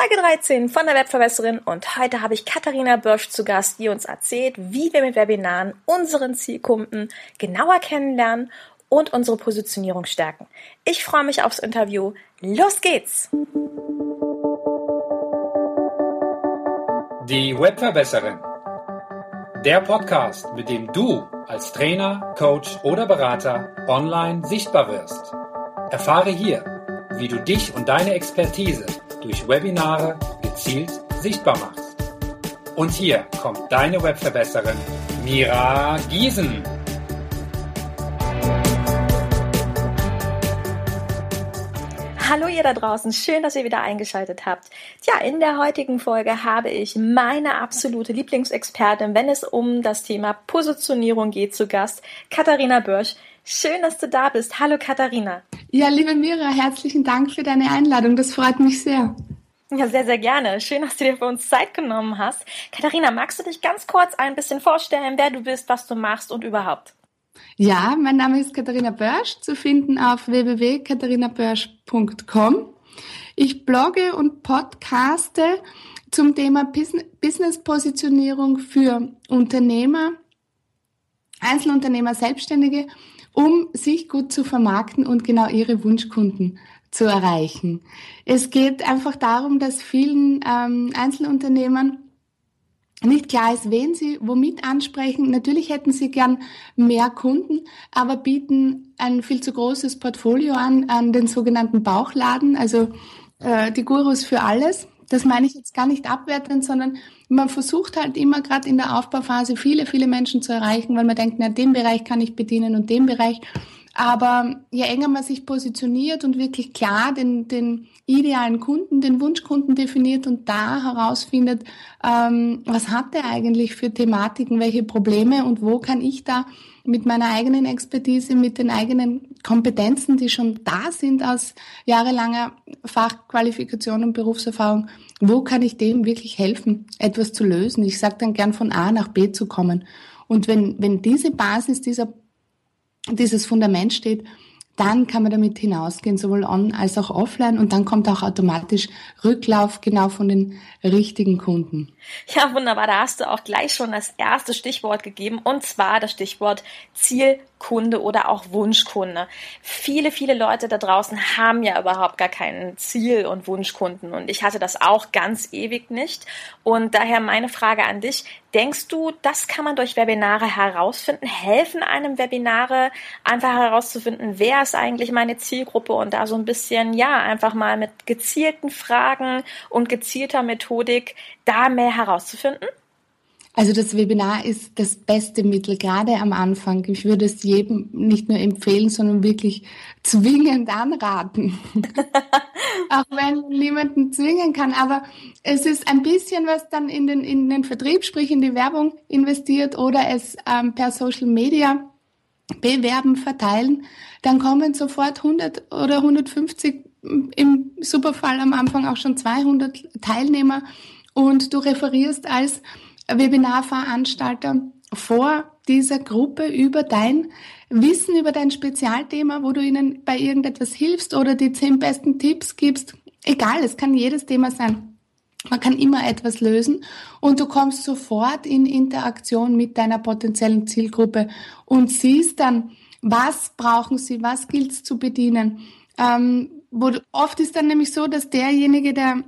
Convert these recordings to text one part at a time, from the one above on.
Folge 13 von der Webverbesserin und heute habe ich Katharina Börsch zu Gast, die uns erzählt, wie wir mit Webinaren unseren Zielkunden genauer kennenlernen und unsere Positionierung stärken. Ich freue mich aufs Interview. Los geht's! Die Webverbesserin. Der Podcast, mit dem du als Trainer, Coach oder Berater online sichtbar wirst. Erfahre hier, wie du dich und deine Expertise durch Webinare gezielt sichtbar machst. Und hier kommt deine Webverbesserin Mira Giesen. Ihr da draußen, schön, dass ihr wieder eingeschaltet habt. Tja, in der heutigen Folge habe ich meine absolute Lieblingsexpertin, wenn es um das Thema Positionierung geht, zu Gast, Katharina Börsch. Schön, dass du da bist. Hallo Katharina. Ja, liebe Mira, herzlichen Dank für deine Einladung. Das freut mich sehr. Ja, sehr, sehr gerne. Schön, dass du dir für uns Zeit genommen hast. Katharina, magst du dich ganz kurz ein bisschen vorstellen, wer du bist, was du machst und überhaupt? Ja, mein Name ist Katharina Börsch, zu finden auf www.katharinabörsch.com. Ich blogge und podcaste zum Thema Business-Positionierung für Unternehmer, Einzelunternehmer, Selbstständige um sich gut zu vermarkten und genau ihre Wunschkunden zu erreichen. Es geht einfach darum, dass vielen ähm, Einzelunternehmern nicht klar ist, wen sie womit ansprechen. Natürlich hätten sie gern mehr Kunden, aber bieten ein viel zu großes Portfolio an, an den sogenannten Bauchladen, also äh, die Gurus für alles. Das meine ich jetzt gar nicht abwertend, sondern man versucht halt immer gerade in der Aufbauphase viele, viele Menschen zu erreichen, weil man denkt, na, den Bereich kann ich bedienen und den Bereich. Aber je enger man sich positioniert und wirklich klar den, den idealen Kunden, den Wunschkunden definiert und da herausfindet, ähm, was hat er eigentlich für Thematiken, welche Probleme und wo kann ich da mit meiner eigenen Expertise, mit den eigenen Kompetenzen, die schon da sind aus jahrelanger Fachqualifikation und Berufserfahrung, wo kann ich dem wirklich helfen, etwas zu lösen? Ich sage dann gern von A nach B zu kommen. Und wenn, wenn diese Basis, dieser, dieses Fundament steht, dann kann man damit hinausgehen, sowohl on als auch offline und dann kommt auch automatisch Rücklauf genau von den richtigen Kunden. Ja, wunderbar. Da hast du auch gleich schon das erste Stichwort gegeben und zwar das Stichwort Zielkunde oder auch Wunschkunde. Viele, viele Leute da draußen haben ja überhaupt gar keinen Ziel- und Wunschkunden und ich hatte das auch ganz ewig nicht. Und daher meine Frage an dich. Denkst du, das kann man durch Webinare herausfinden? Helfen einem Webinare einfach herauszufinden, wer ist eigentlich meine Zielgruppe und da so ein bisschen, ja, einfach mal mit gezielten Fragen und gezielter Methodik da mehr herauszufinden? Also das Webinar ist das beste Mittel, gerade am Anfang. Ich würde es jedem nicht nur empfehlen, sondern wirklich zwingend anraten. Auch wenn niemanden zwingen kann. Aber es ist ein bisschen was dann in den, in den Vertrieb, sprich in die Werbung investiert oder es ähm, per Social Media bewerben, verteilen. Dann kommen sofort 100 oder 150, im Superfall am Anfang auch schon 200 Teilnehmer und du referierst als Webinarveranstalter vor dieser Gruppe über dein Wissen, über dein Spezialthema, wo du ihnen bei irgendetwas hilfst oder die zehn besten Tipps gibst. Egal, es kann jedes Thema sein. Man kann immer etwas lösen und du kommst sofort in Interaktion mit deiner potenziellen Zielgruppe und siehst dann, was brauchen sie, was gilt es zu bedienen. Ähm, wo, oft ist dann nämlich so, dass derjenige, der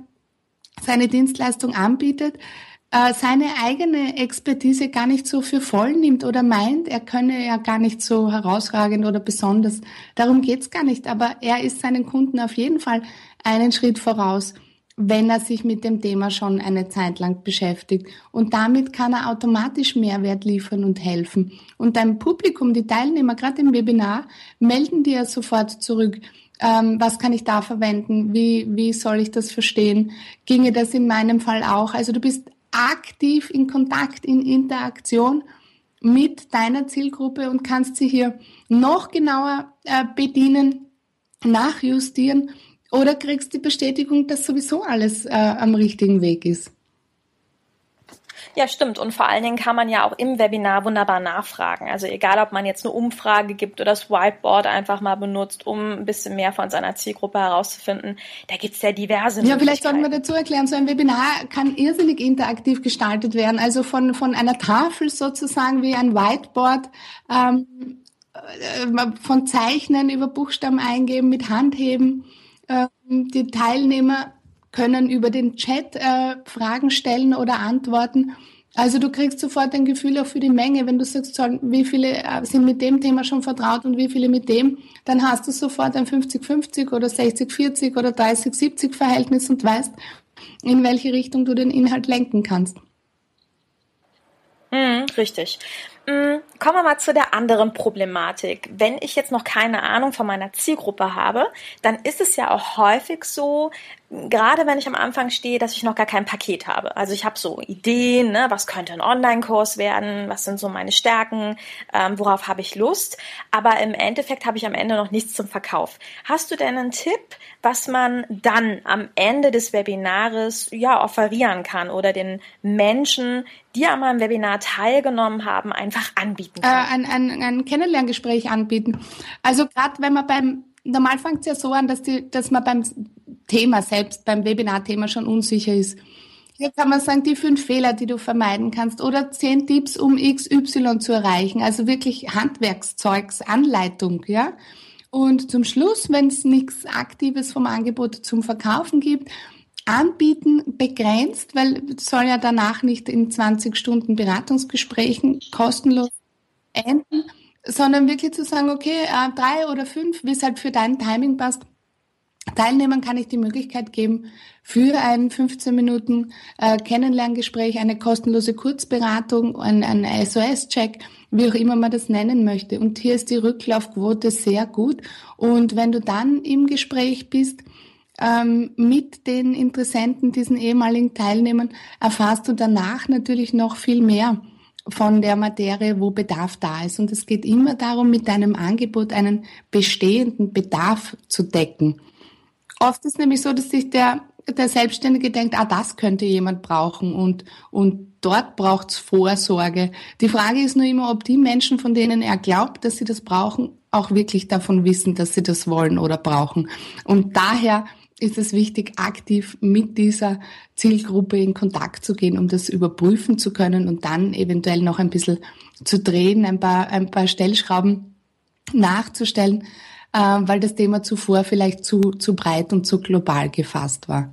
seine Dienstleistung anbietet, äh, seine eigene Expertise gar nicht so für voll nimmt oder meint, er könne ja gar nicht so herausragend oder besonders. Darum geht's gar nicht. Aber er ist seinen Kunden auf jeden Fall einen Schritt voraus, wenn er sich mit dem Thema schon eine Zeit lang beschäftigt. Und damit kann er automatisch Mehrwert liefern und helfen. Und dein Publikum, die Teilnehmer, gerade im Webinar, melden dir sofort zurück ähm, was kann ich da verwenden, wie, wie soll ich das verstehen, ginge das in meinem Fall auch. Also du bist aktiv in Kontakt, in Interaktion mit deiner Zielgruppe und kannst sie hier noch genauer äh, bedienen, nachjustieren oder kriegst die Bestätigung, dass sowieso alles äh, am richtigen Weg ist. Ja, stimmt. Und vor allen Dingen kann man ja auch im Webinar wunderbar nachfragen. Also egal, ob man jetzt eine Umfrage gibt oder das Whiteboard einfach mal benutzt, um ein bisschen mehr von seiner Zielgruppe herauszufinden. Da gibt's ja diverse Ja, vielleicht sollten wir dazu erklären, so ein Webinar kann irrsinnig interaktiv gestaltet werden. Also von, von einer Tafel sozusagen wie ein Whiteboard, ähm, äh, von Zeichnen über Buchstaben eingeben, mit Handheben. Ähm, die Teilnehmer können über den Chat äh, Fragen stellen oder antworten. Also du kriegst sofort ein Gefühl auch für die Menge, wenn du sagst, wie viele äh, sind mit dem Thema schon vertraut und wie viele mit dem, dann hast du sofort ein 50-50 oder 60-40 oder 30-70 Verhältnis und weißt, in welche Richtung du den Inhalt lenken kannst. Mhm, richtig. Mm, kommen wir mal zu der anderen Problematik. Wenn ich jetzt noch keine Ahnung von meiner Zielgruppe habe, dann ist es ja auch häufig so, gerade wenn ich am Anfang stehe, dass ich noch gar kein Paket habe. Also ich habe so Ideen, ne, was könnte ein Online-Kurs werden, was sind so meine Stärken, ähm, worauf habe ich Lust. Aber im Endeffekt habe ich am Ende noch nichts zum Verkauf. Hast du denn einen Tipp, was man dann am Ende des Webinares ja offerieren kann oder den Menschen, die an meinem Webinar teilgenommen haben, einfach anbieten kann? Äh, ein, ein, ein Kennenlerngespräch anbieten. Also gerade wenn man beim normal fängt es ja so an, dass, die, dass man beim Thema selbst, beim Webinar-Thema schon unsicher ist. Hier kann man sagen, die fünf Fehler, die du vermeiden kannst oder zehn Tipps, um XY zu erreichen. Also wirklich Handwerkszeugs, Anleitung, ja. Und zum Schluss, wenn es nichts Aktives vom Angebot zum Verkaufen gibt, anbieten begrenzt, weil soll ja danach nicht in 20 Stunden Beratungsgesprächen kostenlos enden, sondern wirklich zu sagen, okay, äh, drei oder fünf, wie es halt für dein Timing passt, Teilnehmern kann ich die Möglichkeit geben, für ein 15 Minuten äh, Kennenlerngespräch, eine kostenlose Kurzberatung, ein, ein SOS-Check, wie auch immer man das nennen möchte. Und hier ist die Rücklaufquote sehr gut. Und wenn du dann im Gespräch bist, ähm, mit den Interessenten, diesen ehemaligen Teilnehmern, erfahrst du danach natürlich noch viel mehr von der Materie, wo Bedarf da ist. Und es geht immer darum, mit deinem Angebot einen bestehenden Bedarf zu decken. Oft ist nämlich so, dass sich der, der Selbstständige denkt, ah, das könnte jemand brauchen und, und dort braucht's Vorsorge. Die Frage ist nur immer, ob die Menschen, von denen er glaubt, dass sie das brauchen, auch wirklich davon wissen, dass sie das wollen oder brauchen. Und daher ist es wichtig, aktiv mit dieser Zielgruppe in Kontakt zu gehen, um das überprüfen zu können und dann eventuell noch ein bisschen zu drehen, ein paar, ein paar Stellschrauben nachzustellen, äh, weil das Thema zuvor vielleicht zu, zu breit und zu global gefasst war.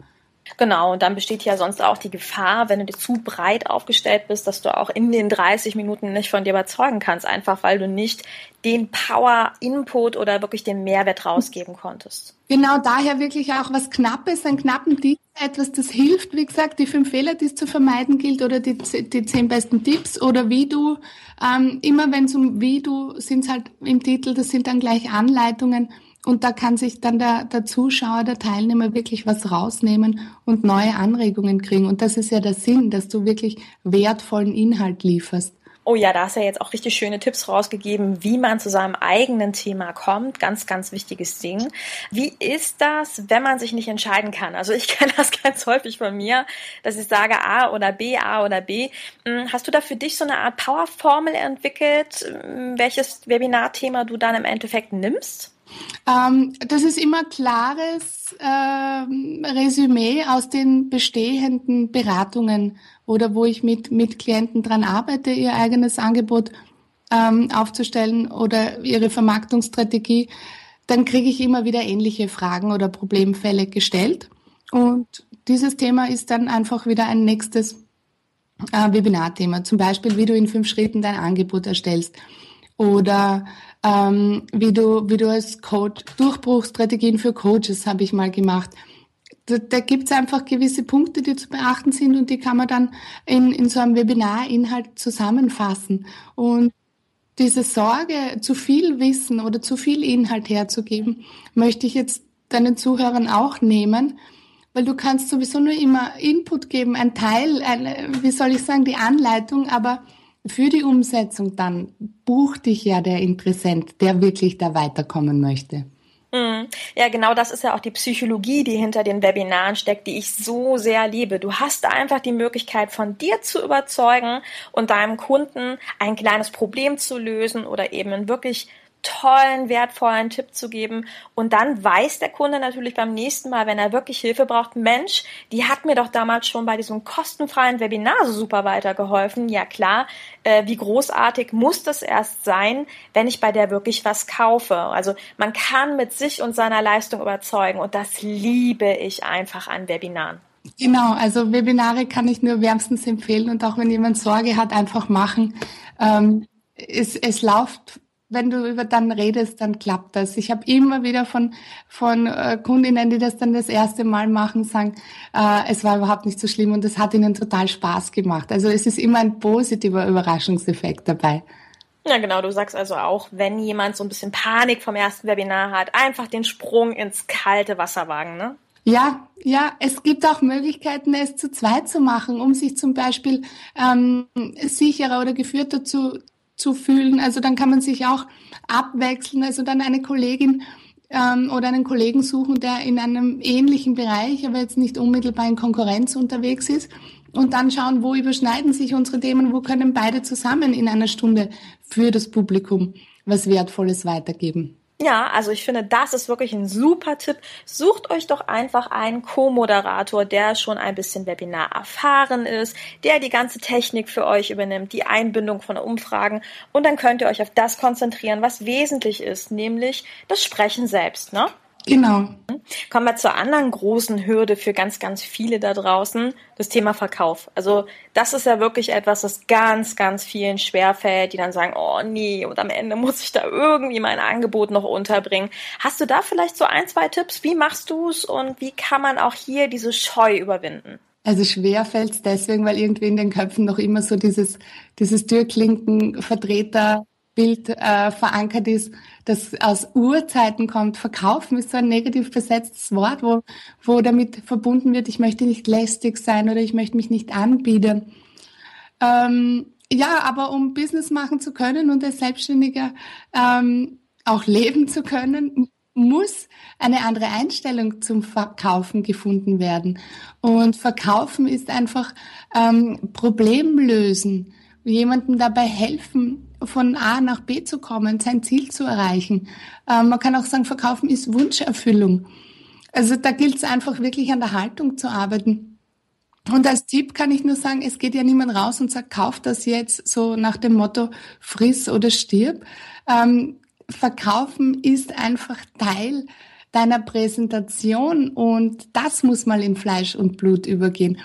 Genau, und dann besteht ja sonst auch die Gefahr, wenn du zu breit aufgestellt bist, dass du auch in den 30 Minuten nicht von dir überzeugen kannst, einfach weil du nicht den Power-Input oder wirklich den Mehrwert rausgeben konntest. Genau, daher wirklich auch was Knappes, einen knappen Tipp, etwas, das hilft, wie gesagt, die fünf Fehler, die es zu vermeiden gilt oder die, die zehn besten Tipps oder wie du, ähm, immer wenn es um wie du, sind es halt im Titel, das sind dann gleich Anleitungen, und da kann sich dann der, der Zuschauer, der Teilnehmer wirklich was rausnehmen und neue Anregungen kriegen. Und das ist ja der Sinn, dass du wirklich wertvollen Inhalt lieferst. Oh ja, da hast du ja jetzt auch richtig schöne Tipps rausgegeben, wie man zu seinem eigenen Thema kommt. Ganz, ganz wichtiges Ding. Wie ist das, wenn man sich nicht entscheiden kann? Also ich kenne das ganz häufig von mir, dass ich sage A oder B, A oder B. Hm, hast du da für dich so eine Art Powerformel entwickelt, hm, welches Webinarthema du dann im Endeffekt nimmst? Ähm, das ist immer klares äh, Resümee aus den bestehenden Beratungen oder wo ich mit, mit Klienten dran arbeite, ihr eigenes Angebot ähm, aufzustellen oder ihre Vermarktungsstrategie, dann kriege ich immer wieder ähnliche Fragen oder Problemfälle gestellt. Und dieses Thema ist dann einfach wieder ein nächstes äh, Webinarthema. Zum Beispiel, wie du in fünf Schritten dein Angebot erstellst oder ähm, wie du, wie du als Coach, Durchbruchstrategien für Coaches habe ich mal gemacht. Da, da gibt es einfach gewisse Punkte, die zu beachten sind und die kann man dann in, in so einem Webinarinhalt zusammenfassen. Und diese Sorge, zu viel Wissen oder zu viel Inhalt herzugeben, möchte ich jetzt deinen Zuhörern auch nehmen, weil du kannst sowieso nur immer Input geben, ein Teil, eine, wie soll ich sagen, die Anleitung, aber für die Umsetzung dann bucht dich ja der Interessent, der wirklich da weiterkommen möchte. Mhm. Ja, genau das ist ja auch die Psychologie, die hinter den Webinaren steckt, die ich so sehr liebe. Du hast einfach die Möglichkeit, von dir zu überzeugen und deinem Kunden ein kleines Problem zu lösen oder eben ein wirklich tollen, wertvollen Tipp zu geben. Und dann weiß der Kunde natürlich beim nächsten Mal, wenn er wirklich Hilfe braucht, Mensch, die hat mir doch damals schon bei diesem kostenfreien Webinar so super weitergeholfen. Ja klar, äh, wie großartig muss das erst sein, wenn ich bei der wirklich was kaufe. Also man kann mit sich und seiner Leistung überzeugen und das liebe ich einfach an Webinaren. Genau, also Webinare kann ich nur wärmstens empfehlen und auch wenn jemand Sorge hat, einfach machen. Ähm, es, es läuft wenn du über dann redest, dann klappt das. Ich habe immer wieder von, von äh, Kundinnen, die das dann das erste Mal machen, sagen, äh, es war überhaupt nicht so schlimm und es hat ihnen total Spaß gemacht. Also es ist immer ein positiver Überraschungseffekt dabei. Ja, genau. Du sagst also auch, wenn jemand so ein bisschen Panik vom ersten Webinar hat, einfach den Sprung ins kalte Wasser wagen, ne? Ja, ja, es gibt auch Möglichkeiten, es zu zweit zu machen, um sich zum Beispiel ähm, sicherer oder geführter zu, zu fühlen. Also dann kann man sich auch abwechseln, also dann eine Kollegin ähm, oder einen Kollegen suchen, der in einem ähnlichen Bereich, aber jetzt nicht unmittelbar in Konkurrenz unterwegs ist und dann schauen, wo überschneiden sich unsere Themen, wo können beide zusammen in einer Stunde für das Publikum was Wertvolles weitergeben. Ja, also ich finde, das ist wirklich ein super Tipp. Sucht euch doch einfach einen Co-Moderator, der schon ein bisschen Webinar erfahren ist, der die ganze Technik für euch übernimmt, die Einbindung von Umfragen und dann könnt ihr euch auf das konzentrieren, was wesentlich ist, nämlich das Sprechen selbst, ne? Genau. Kommen wir zur anderen großen Hürde für ganz, ganz viele da draußen, das Thema Verkauf. Also das ist ja wirklich etwas, das ganz, ganz vielen schwerfällt, die dann sagen, oh nee, und am Ende muss ich da irgendwie mein Angebot noch unterbringen. Hast du da vielleicht so ein, zwei Tipps? Wie machst du es und wie kann man auch hier diese Scheu überwinden? Also schwer fällt es deswegen, weil irgendwie in den Köpfen noch immer so dieses, dieses Türklinken-Vertreter Bild äh, verankert ist, das aus Urzeiten kommt. Verkaufen ist so ein negativ besetztes Wort, wo, wo damit verbunden wird, ich möchte nicht lästig sein oder ich möchte mich nicht anbieten. Ähm, ja, aber um Business machen zu können und als Selbstständiger ähm, auch leben zu können, muss eine andere Einstellung zum Verkaufen gefunden werden. Und Verkaufen ist einfach ähm, Problem lösen, jemandem dabei helfen, von A nach B zu kommen, sein Ziel zu erreichen. Ähm, man kann auch sagen, Verkaufen ist Wunscherfüllung. Also da gilt es einfach wirklich an der Haltung zu arbeiten. Und als Tipp kann ich nur sagen, es geht ja niemand raus und sagt, kauf das jetzt so nach dem Motto, friss oder stirb. Ähm, Verkaufen ist einfach Teil deiner Präsentation und das muss mal in Fleisch und Blut übergehen.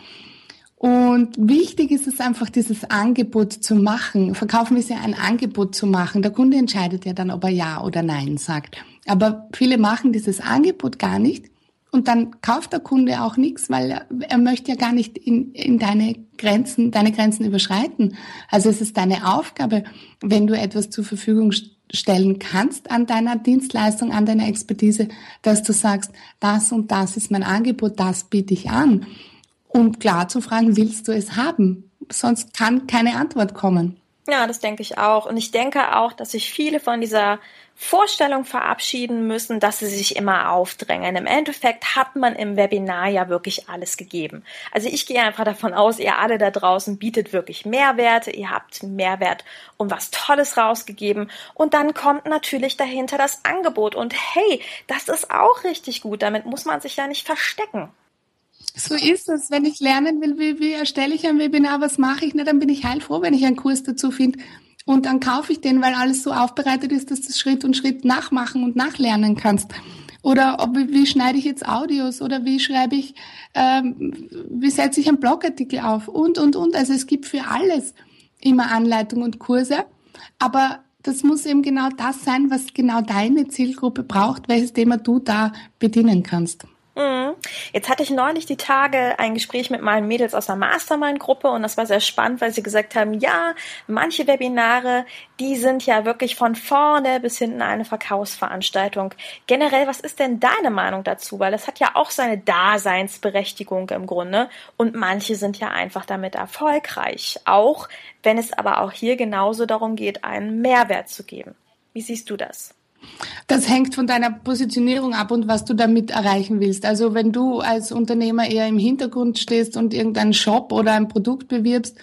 Und wichtig ist es einfach, dieses Angebot zu machen. Verkaufen ist ja ein Angebot zu machen. Der Kunde entscheidet ja dann, ob er Ja oder Nein sagt. Aber viele machen dieses Angebot gar nicht. Und dann kauft der Kunde auch nichts, weil er, er möchte ja gar nicht in, in deine Grenzen, deine Grenzen überschreiten. Also es ist deine Aufgabe, wenn du etwas zur Verfügung stellen kannst an deiner Dienstleistung, an deiner Expertise, dass du sagst, das und das ist mein Angebot, das biete ich an um klar zu fragen, willst du es haben? Sonst kann keine Antwort kommen. Ja, das denke ich auch. Und ich denke auch, dass sich viele von dieser Vorstellung verabschieden müssen, dass sie sich immer aufdrängen. Im Endeffekt hat man im Webinar ja wirklich alles gegeben. Also ich gehe einfach davon aus, ihr alle da draußen bietet wirklich Mehrwerte, ihr habt Mehrwert und was Tolles rausgegeben und dann kommt natürlich dahinter das Angebot und hey, das ist auch richtig gut, damit muss man sich ja nicht verstecken. So ist es. Wenn ich lernen will, wie, wie erstelle ich ein Webinar, was mache ich, na, dann bin ich heilfroh, wenn ich einen Kurs dazu finde. Und dann kaufe ich den, weil alles so aufbereitet ist, dass du Schritt und Schritt nachmachen und nachlernen kannst. Oder ob, wie schneide ich jetzt Audios oder wie schreibe ich, ähm, wie setze ich einen Blogartikel auf und, und, und. Also es gibt für alles immer Anleitungen und Kurse. Aber das muss eben genau das sein, was genau deine Zielgruppe braucht, welches Thema du da bedienen kannst. Mhm. Jetzt hatte ich neulich die Tage ein Gespräch mit meinen Mädels aus der Mastermind-Gruppe und das war sehr spannend, weil sie gesagt haben, ja, manche Webinare, die sind ja wirklich von vorne bis hinten eine Verkaufsveranstaltung. Generell, was ist denn deine Meinung dazu? Weil das hat ja auch seine Daseinsberechtigung im Grunde und manche sind ja einfach damit erfolgreich. Auch wenn es aber auch hier genauso darum geht, einen Mehrwert zu geben. Wie siehst du das? Das hängt von deiner Positionierung ab und was du damit erreichen willst. Also wenn du als Unternehmer eher im Hintergrund stehst und irgendeinen Shop oder ein Produkt bewirbst,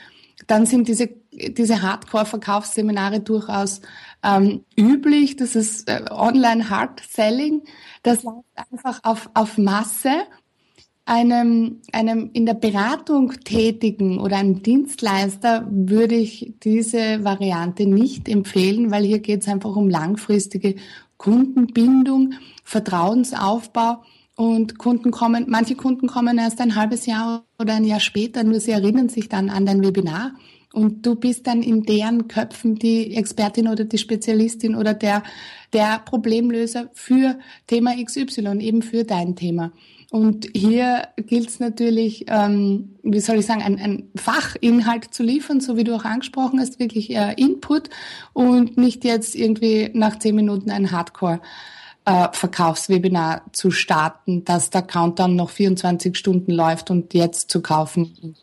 dann sind diese, diese Hardcore-Verkaufsseminare durchaus ähm, üblich. Das ist äh, Online-Hard-Selling. Das läuft einfach auf, auf Masse. Einem, einem in der Beratung tätigen oder einem Dienstleister würde ich diese Variante nicht empfehlen, weil hier geht es einfach um langfristige Kundenbindung, Vertrauensaufbau und Kunden kommen, manche Kunden kommen erst ein halbes Jahr oder ein Jahr später, nur sie erinnern sich dann an dein Webinar und du bist dann in deren Köpfen die Expertin oder die Spezialistin oder der, der Problemlöser für Thema XY, eben für dein Thema. Und hier gilt es natürlich, ähm, wie soll ich sagen, ein, ein Fachinhalt zu liefern, so wie du auch angesprochen hast, wirklich äh, Input und nicht jetzt irgendwie nach zehn Minuten ein Hardcore. Äh, Verkaufswebinar zu starten, dass der Countdown noch 24 Stunden läuft und jetzt zu kaufen.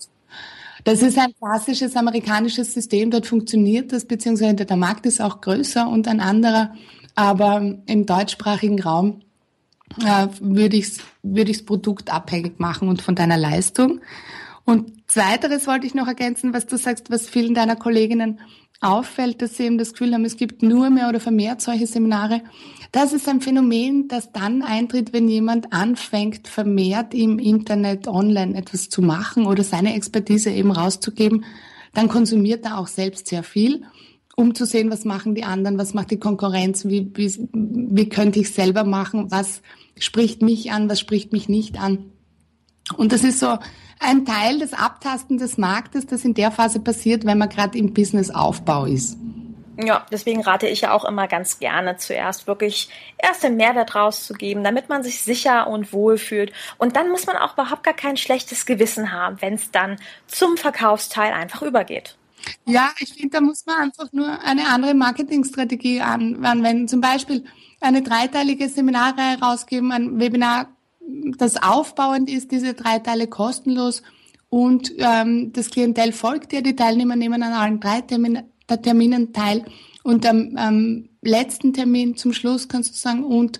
Das ist ein klassisches amerikanisches System, dort funktioniert das, beziehungsweise der Markt ist auch größer und ein anderer, aber im deutschsprachigen Raum äh, würde ich würde ich's Produkt abhängig machen und von deiner Leistung. Und zweiteres wollte ich noch ergänzen, was du sagst, was vielen deiner Kolleginnen auffällt, dass sie eben das Gefühl haben, es gibt nur mehr oder vermehrt solche Seminare. Das ist ein Phänomen, das dann eintritt, wenn jemand anfängt, vermehrt im Internet online etwas zu machen oder seine Expertise eben rauszugeben. Dann konsumiert er auch selbst sehr viel um zu sehen, was machen die anderen, was macht die Konkurrenz, wie, wie, wie könnte ich selber machen, was spricht mich an, was spricht mich nicht an. Und das ist so ein Teil des Abtasten des Marktes, das in der Phase passiert, wenn man gerade im Businessaufbau ist. Ja, deswegen rate ich ja auch immer ganz gerne zuerst wirklich erst den Mehrwert rauszugeben, damit man sich sicher und wohl fühlt. Und dann muss man auch überhaupt gar kein schlechtes Gewissen haben, wenn es dann zum Verkaufsteil einfach übergeht. Ja, ich finde, da muss man einfach nur eine andere Marketingstrategie anwenden. Zum Beispiel eine dreiteilige Seminarreihe rausgeben, ein Webinar, das aufbauend ist, diese drei Teile kostenlos und ähm, das Klientel folgt dir, die Teilnehmer nehmen an allen drei Terminen, Terminen teil und am ähm, letzten Termin zum Schluss kannst du sagen und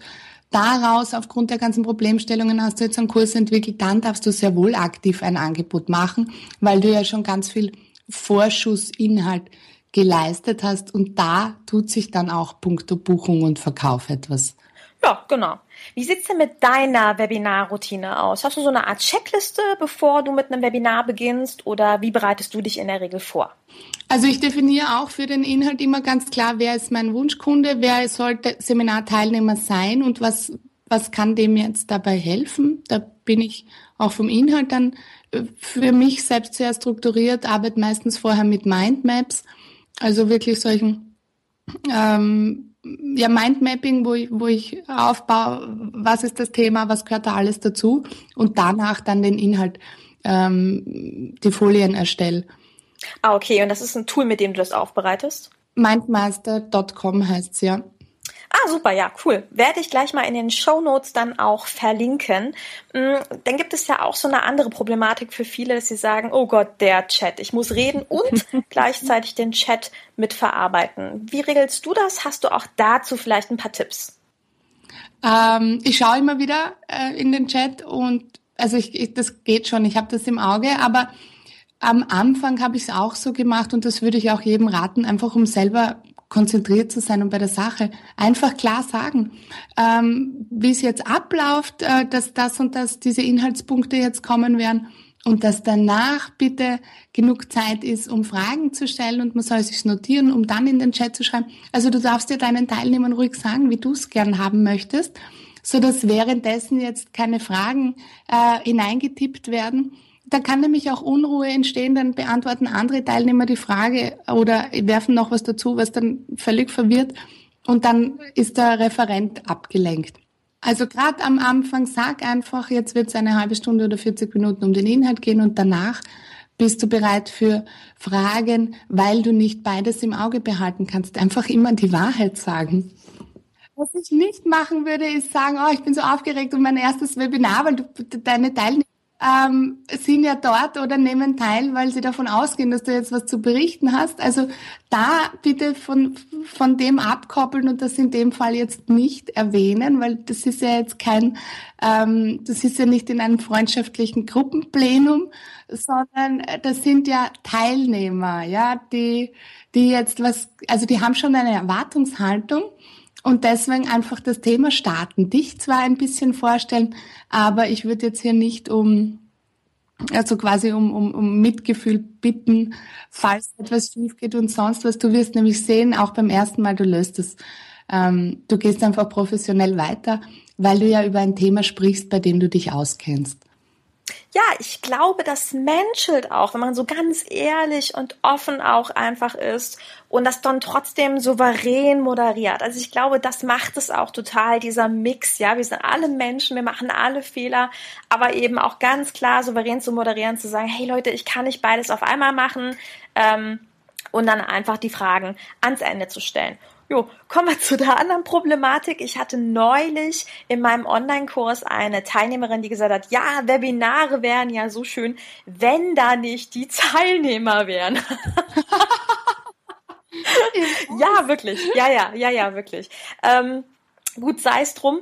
daraus aufgrund der ganzen Problemstellungen hast du jetzt einen Kurs entwickelt, dann darfst du sehr wohl aktiv ein Angebot machen, weil du ja schon ganz viel Vorschussinhalt geleistet hast und da tut sich dann auch puncto Buchung und Verkauf etwas. Ja, genau. Wie sieht's denn mit deiner Webinarroutine aus? Hast du so eine Art Checkliste, bevor du mit einem Webinar beginnst oder wie bereitest du dich in der Regel vor? Also ich definiere auch für den Inhalt immer ganz klar, wer ist mein Wunschkunde, wer sollte Seminarteilnehmer sein und was, was kann dem jetzt dabei helfen. Da bin ich auch vom Inhalt dann für mich selbst sehr strukturiert, arbeite meistens vorher mit Mindmaps, also wirklich solchen ähm, ja, Mindmapping, wo ich, wo ich aufbaue, was ist das Thema, was gehört da alles dazu und danach dann den Inhalt, ähm, die Folien erstelle. Ah, okay, und das ist ein Tool, mit dem du das aufbereitest? Mindmaster.com heißt es ja. Ah, super, ja, cool. Werde ich gleich mal in den Show Notes dann auch verlinken. Mm, dann gibt es ja auch so eine andere Problematik für viele, dass sie sagen, oh Gott, der Chat. Ich muss reden und gleichzeitig den Chat mitverarbeiten. Wie regelst du das? Hast du auch dazu vielleicht ein paar Tipps? Ähm, ich schaue immer wieder äh, in den Chat und also ich, ich, das geht schon, ich habe das im Auge, aber am Anfang habe ich es auch so gemacht und das würde ich auch jedem raten, einfach um selber konzentriert zu sein und bei der Sache einfach klar sagen, ähm, wie es jetzt abläuft, äh, dass das und das, diese Inhaltspunkte jetzt kommen werden und dass danach bitte genug Zeit ist, um Fragen zu stellen und man soll sich notieren, um dann in den Chat zu schreiben. Also du darfst dir deinen Teilnehmern ruhig sagen, wie du es gern haben möchtest, so dass währenddessen jetzt keine Fragen äh, hineingetippt werden da kann nämlich auch Unruhe entstehen, dann beantworten andere Teilnehmer die Frage oder werfen noch was dazu, was dann völlig verwirrt und dann ist der Referent abgelenkt. Also gerade am Anfang sag einfach, jetzt wird es eine halbe Stunde oder 40 Minuten um den Inhalt gehen und danach bist du bereit für Fragen, weil du nicht beides im Auge behalten kannst. Einfach immer die Wahrheit sagen. Was ich nicht machen würde, ist sagen, oh, ich bin so aufgeregt um mein erstes Webinar, weil du deine Teilnehmer ähm, sind ja dort oder nehmen teil, weil sie davon ausgehen, dass du jetzt was zu berichten hast. Also da bitte von, von dem abkoppeln und das in dem Fall jetzt nicht erwähnen, weil das ist ja jetzt kein, ähm, das ist ja nicht in einem freundschaftlichen Gruppenplenum, sondern das sind ja Teilnehmer, ja, die, die jetzt was, also die haben schon eine Erwartungshaltung und deswegen einfach das Thema starten. Dich zwar ein bisschen vorstellen, aber ich würde jetzt hier nicht um, also quasi um, um, um Mitgefühl bitten, falls etwas schief geht und sonst was. Du wirst nämlich sehen, auch beim ersten Mal, du löst es. Ähm, du gehst einfach professionell weiter, weil du ja über ein Thema sprichst, bei dem du dich auskennst ja, ich glaube, das menschelt auch, wenn man so ganz ehrlich und offen auch einfach ist und das dann trotzdem souverän moderiert. Also ich glaube, das macht es auch total, dieser Mix, ja. Wir sind alle Menschen, wir machen alle Fehler, aber eben auch ganz klar souverän zu moderieren, zu sagen, hey Leute, ich kann nicht beides auf einmal machen ähm, und dann einfach die Fragen ans Ende zu stellen. Jo, kommen wir zu der anderen Problematik. Ich hatte neulich in meinem Online-Kurs eine Teilnehmerin, die gesagt hat, ja, Webinare wären ja so schön, wenn da nicht die Teilnehmer wären. ja, wirklich. Ja, ja, ja, ja, wirklich. Ähm, gut, sei es drum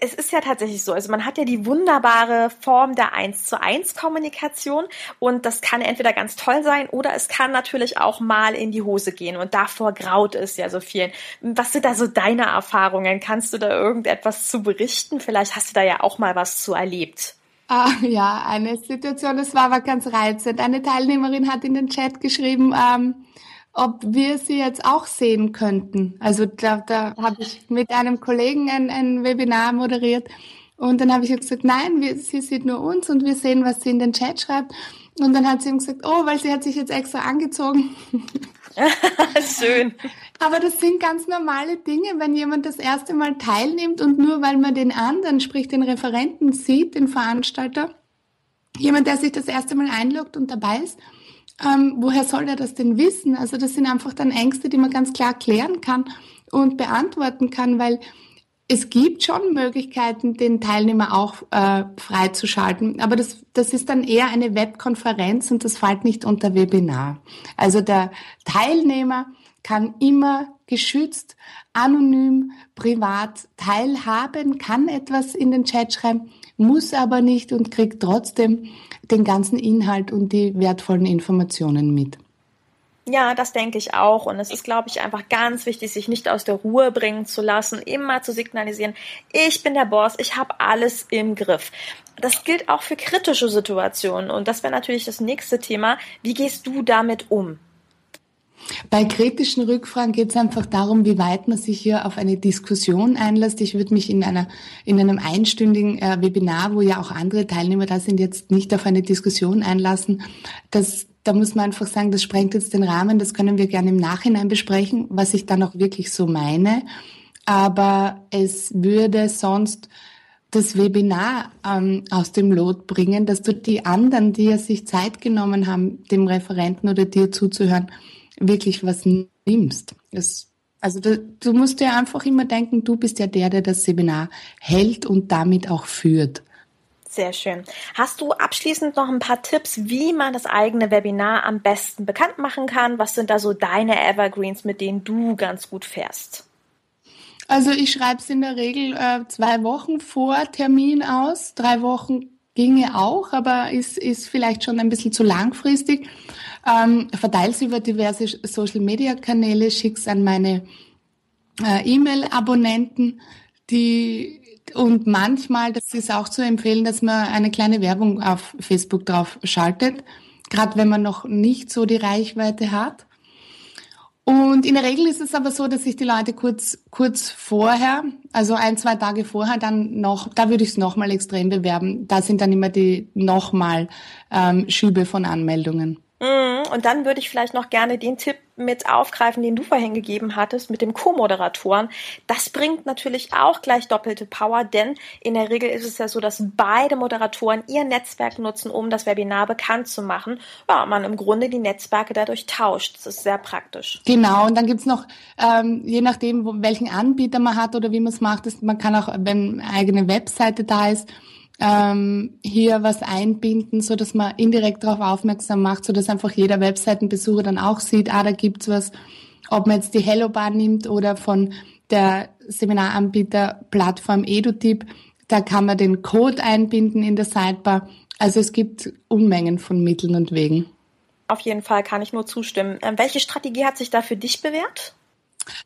es ist ja tatsächlich so, also man hat ja die wunderbare Form der 1 zu 1 Kommunikation und das kann entweder ganz toll sein oder es kann natürlich auch mal in die Hose gehen und davor graut es ja so vielen. Was sind da so deine Erfahrungen? Kannst du da irgendetwas zu berichten? Vielleicht hast du da ja auch mal was zu erlebt. Ah, ja, eine Situation, das war aber ganz reizend. Eine Teilnehmerin hat in den Chat geschrieben, ähm, ob wir sie jetzt auch sehen könnten. Also da, da habe ich mit einem Kollegen ein, ein Webinar moderiert und dann habe ich gesagt, nein, wir, sie sieht nur uns und wir sehen, was sie in den Chat schreibt. Und dann hat sie ihm gesagt, oh, weil sie hat sich jetzt extra angezogen. Schön. Aber das sind ganz normale Dinge, wenn jemand das erste Mal teilnimmt und nur weil man den anderen, sprich den Referenten sieht, den Veranstalter, jemand, der sich das erste Mal einloggt und dabei ist, ähm, woher soll er das denn wissen? Also das sind einfach dann Ängste, die man ganz klar klären kann und beantworten kann, weil es gibt schon Möglichkeiten, den Teilnehmer auch äh, freizuschalten, aber das, das ist dann eher eine Webkonferenz und das fällt nicht unter Webinar. Also der Teilnehmer kann immer geschützt, anonym, privat teilhaben, kann etwas in den Chat schreiben, muss aber nicht und kriegt trotzdem den ganzen Inhalt und die wertvollen Informationen mit. Ja, das denke ich auch. Und es ist, glaube ich, einfach ganz wichtig, sich nicht aus der Ruhe bringen zu lassen, immer zu signalisieren, ich bin der Boss, ich habe alles im Griff. Das gilt auch für kritische Situationen. Und das wäre natürlich das nächste Thema. Wie gehst du damit um? Bei kritischen Rückfragen geht es einfach darum, wie weit man sich hier auf eine Diskussion einlässt. Ich würde mich in einer in einem einstündigen äh, Webinar, wo ja auch andere Teilnehmer da sind, jetzt nicht auf eine Diskussion einlassen. Das, da muss man einfach sagen, das sprengt jetzt den Rahmen. Das können wir gerne im Nachhinein besprechen, was ich dann auch wirklich so meine. Aber es würde sonst das Webinar ähm, aus dem Lot bringen, dass du die anderen, die ja sich Zeit genommen haben, dem Referenten oder dir zuzuhören, wirklich was nimmst. Das, also da, du musst dir einfach immer denken, du bist ja der, der das Seminar hält und damit auch führt. Sehr schön. Hast du abschließend noch ein paar Tipps, wie man das eigene Webinar am besten bekannt machen kann? Was sind da so deine Evergreens, mit denen du ganz gut fährst? Also ich schreibe es in der Regel äh, zwei Wochen vor Termin aus. Drei Wochen ginge auch, aber ist, ist vielleicht schon ein bisschen zu langfristig. Ähm, verteile über diverse Social-Media-Kanäle, schick's an meine äh, E-Mail-Abonnenten, die und manchmal, das ist auch zu empfehlen, dass man eine kleine Werbung auf Facebook drauf schaltet, gerade wenn man noch nicht so die Reichweite hat. Und in der Regel ist es aber so, dass sich die Leute kurz, kurz vorher, also ein, zwei Tage vorher, dann noch, da würde ich es nochmal extrem bewerben. Da sind dann immer die nochmal ähm, Schübe von Anmeldungen. Mhm. Und dann würde ich vielleicht noch gerne den Tipp mit aufgreifen, den du vorhin gegeben hattest, mit dem Co-Moderatoren. Das bringt natürlich auch gleich doppelte Power, denn in der Regel ist es ja so, dass beide Moderatoren ihr Netzwerk nutzen, um das Webinar bekannt zu machen. Ja, man im Grunde die Netzwerke dadurch tauscht. Das ist sehr praktisch. Genau, und dann gibt's noch, ähm, je nachdem, welchen Anbieter man hat oder wie man es macht, ist, man kann auch, wenn eine eigene Webseite da ist, ähm, hier was einbinden, so dass man indirekt darauf aufmerksam macht, so dass einfach jeder Webseitenbesucher dann auch sieht, ah, da gibt's was, ob man jetzt die Hello Bar nimmt oder von der Seminaranbieter Plattform EduTip, da kann man den Code einbinden in der Sidebar. Also es gibt Unmengen von Mitteln und Wegen. Auf jeden Fall kann ich nur zustimmen. Ähm, welche Strategie hat sich da für dich bewährt?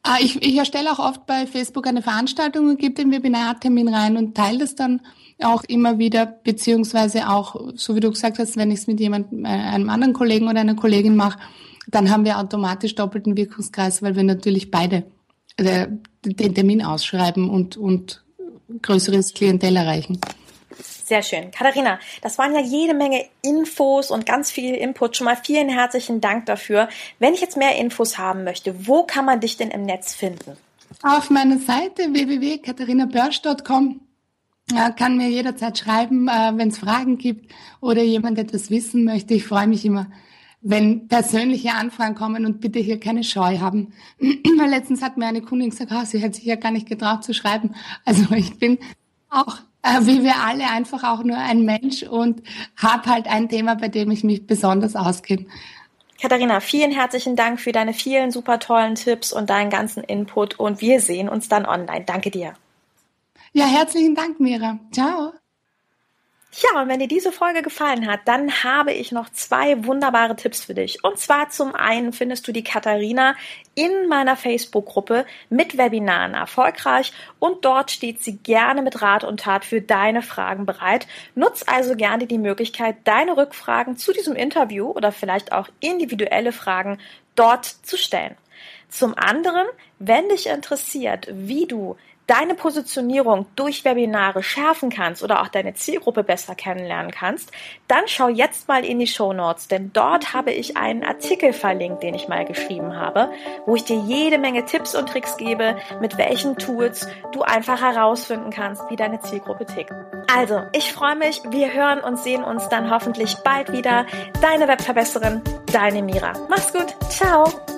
Ah, ich, ich erstelle auch oft bei Facebook eine Veranstaltung und gebe den Webinartermin rein und teile das dann auch immer wieder, beziehungsweise auch, so wie du gesagt hast, wenn ich es mit jemandem, äh, einem anderen Kollegen oder einer Kollegin mache, dann haben wir automatisch doppelten Wirkungskreis, weil wir natürlich beide äh, den Termin ausschreiben und, und größeres Klientel erreichen. Sehr schön. Katharina, das waren ja jede Menge Infos und ganz viel Input. Schon mal vielen herzlichen Dank dafür. Wenn ich jetzt mehr Infos haben möchte, wo kann man dich denn im Netz finden? Auf meiner Seite www.katharinabörsch.com kann mir jederzeit schreiben, äh, wenn es Fragen gibt oder jemand etwas wissen möchte. Ich freue mich immer, wenn persönliche Anfragen kommen und bitte hier keine Scheu haben. Letztens hat mir eine Kundin gesagt, oh, sie hätte sich ja gar nicht getraut zu schreiben. Also ich bin auch, äh, wie wir alle, einfach auch nur ein Mensch und habe halt ein Thema, bei dem ich mich besonders auskenne. Katharina, vielen herzlichen Dank für deine vielen super tollen Tipps und deinen ganzen Input und wir sehen uns dann online. Danke dir. Ja, herzlichen Dank, Mira. Ciao. Ja, und wenn dir diese Folge gefallen hat, dann habe ich noch zwei wunderbare Tipps für dich. Und zwar zum einen findest du die Katharina in meiner Facebook-Gruppe mit Webinaren erfolgreich und dort steht sie gerne mit Rat und Tat für deine Fragen bereit. Nutz also gerne die Möglichkeit, deine Rückfragen zu diesem Interview oder vielleicht auch individuelle Fragen dort zu stellen. Zum anderen, wenn dich interessiert, wie du deine Positionierung durch Webinare schärfen kannst oder auch deine Zielgruppe besser kennenlernen kannst, dann schau jetzt mal in die Show Notes, denn dort habe ich einen Artikel verlinkt, den ich mal geschrieben habe, wo ich dir jede Menge Tipps und Tricks gebe, mit welchen Tools du einfach herausfinden kannst, wie deine Zielgruppe tickt. Also, ich freue mich, wir hören und sehen uns dann hoffentlich bald wieder. Deine Webverbesserin, deine Mira. Mach's gut, ciao!